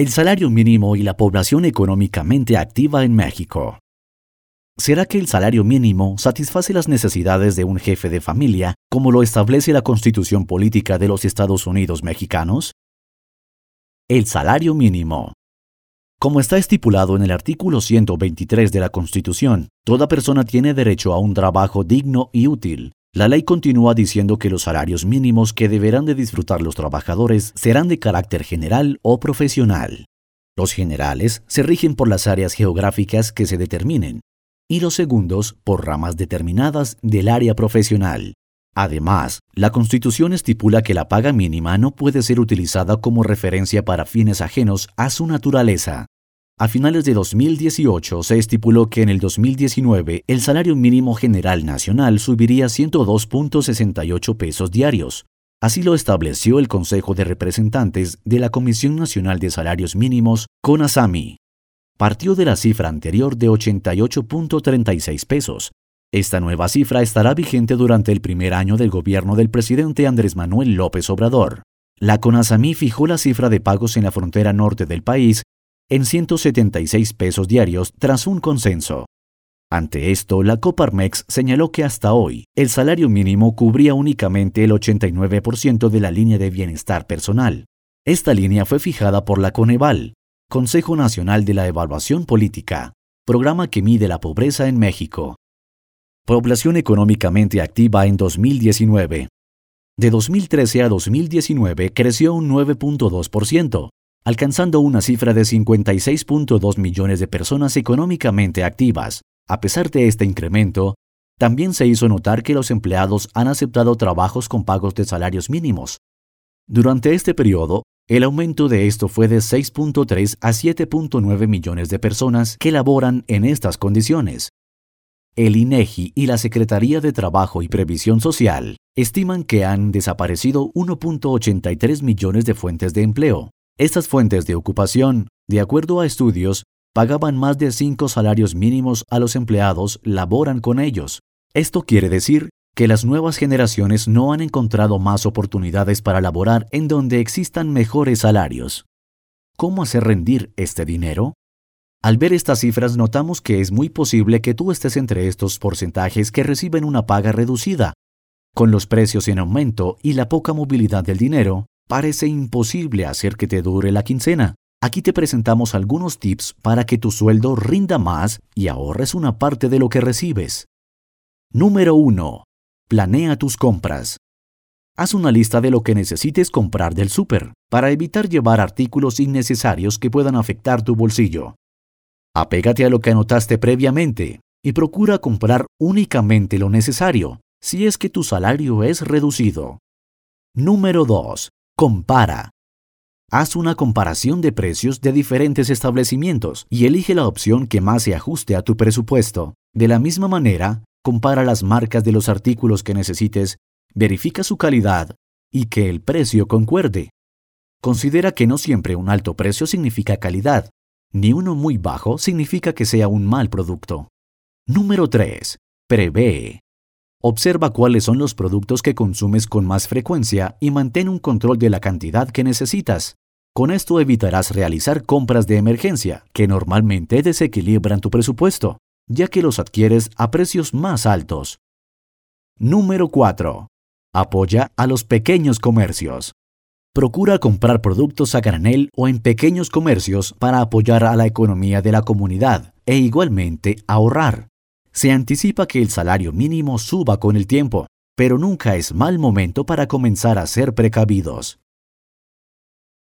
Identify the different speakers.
Speaker 1: El salario mínimo y la población económicamente activa en México. ¿Será que el salario mínimo satisface las necesidades de un jefe de familia como lo establece la Constitución Política de los Estados Unidos mexicanos? El salario mínimo. Como está estipulado en el artículo 123 de la Constitución, toda persona tiene derecho a un trabajo digno y útil. La ley continúa diciendo que los salarios mínimos que deberán de disfrutar los trabajadores serán de carácter general o profesional. Los generales se rigen por las áreas geográficas que se determinen, y los segundos por ramas determinadas del área profesional. Además, la Constitución estipula que la paga mínima no puede ser utilizada como referencia para fines ajenos a su naturaleza. A finales de 2018 se estipuló que en el 2019 el salario mínimo general nacional subiría 102.68 pesos diarios. Así lo estableció el Consejo de Representantes de la Comisión Nacional de Salarios Mínimos, CONASAMI partió de la cifra anterior de 88.36 pesos. Esta nueva cifra estará vigente durante el primer año del gobierno del presidente Andrés Manuel López Obrador. La CONASAMI fijó la cifra de pagos en la frontera norte del país en 176 pesos diarios tras un consenso. Ante esto, la Coparmex señaló que hasta hoy el salario mínimo cubría únicamente el 89% de la línea de bienestar personal. Esta línea fue fijada por la Coneval, Consejo Nacional de la Evaluación Política, programa que mide la pobreza en México. Población económicamente activa en 2019. De 2013 a 2019 creció un 9.2%, alcanzando una cifra de 56.2 millones de personas económicamente activas. A pesar de este incremento, también se hizo notar que los empleados han aceptado trabajos con pagos de salarios mínimos. Durante este periodo, el aumento de esto fue de 6.3 a 7.9 millones de personas que laboran en estas condiciones. El INEGI y la Secretaría de Trabajo y Previsión Social estiman que han desaparecido 1.83 millones de fuentes de empleo. Estas fuentes de ocupación, de acuerdo a estudios, pagaban más de 5 salarios mínimos a los empleados, laboran con ellos. Esto quiere decir que las nuevas generaciones no han encontrado más oportunidades para laborar en donde existan mejores salarios. ¿Cómo hacer rendir este dinero? Al ver estas cifras notamos que es muy posible que tú estés entre estos porcentajes que reciben una paga reducida. Con los precios en aumento y la poca movilidad del dinero, parece imposible hacer que te dure la quincena. Aquí te presentamos algunos tips para que tu sueldo rinda más y ahorres una parte de lo que recibes. Número 1. Planea tus compras. Haz una lista de lo que necesites comprar del súper para evitar llevar artículos innecesarios que puedan afectar tu bolsillo. Apégate a lo que anotaste previamente y procura comprar únicamente lo necesario si es que tu salario es reducido. Número 2. Compara. Haz una comparación de precios de diferentes establecimientos y elige la opción que más se ajuste a tu presupuesto. De la misma manera, compara las marcas de los artículos que necesites, verifica su calidad y que el precio concuerde. Considera que no siempre un alto precio significa calidad, ni uno muy bajo significa que sea un mal producto. Número 3. Prevé. Observa cuáles son los productos que consumes con más frecuencia y mantén un control de la cantidad que necesitas. Con esto evitarás realizar compras de emergencia que normalmente desequilibran tu presupuesto ya que los adquieres a precios más altos. Número 4. Apoya a los pequeños comercios. Procura comprar productos a granel o en pequeños comercios para apoyar a la economía de la comunidad e igualmente ahorrar. Se anticipa que el salario mínimo suba con el tiempo, pero nunca es mal momento para comenzar a ser precavidos.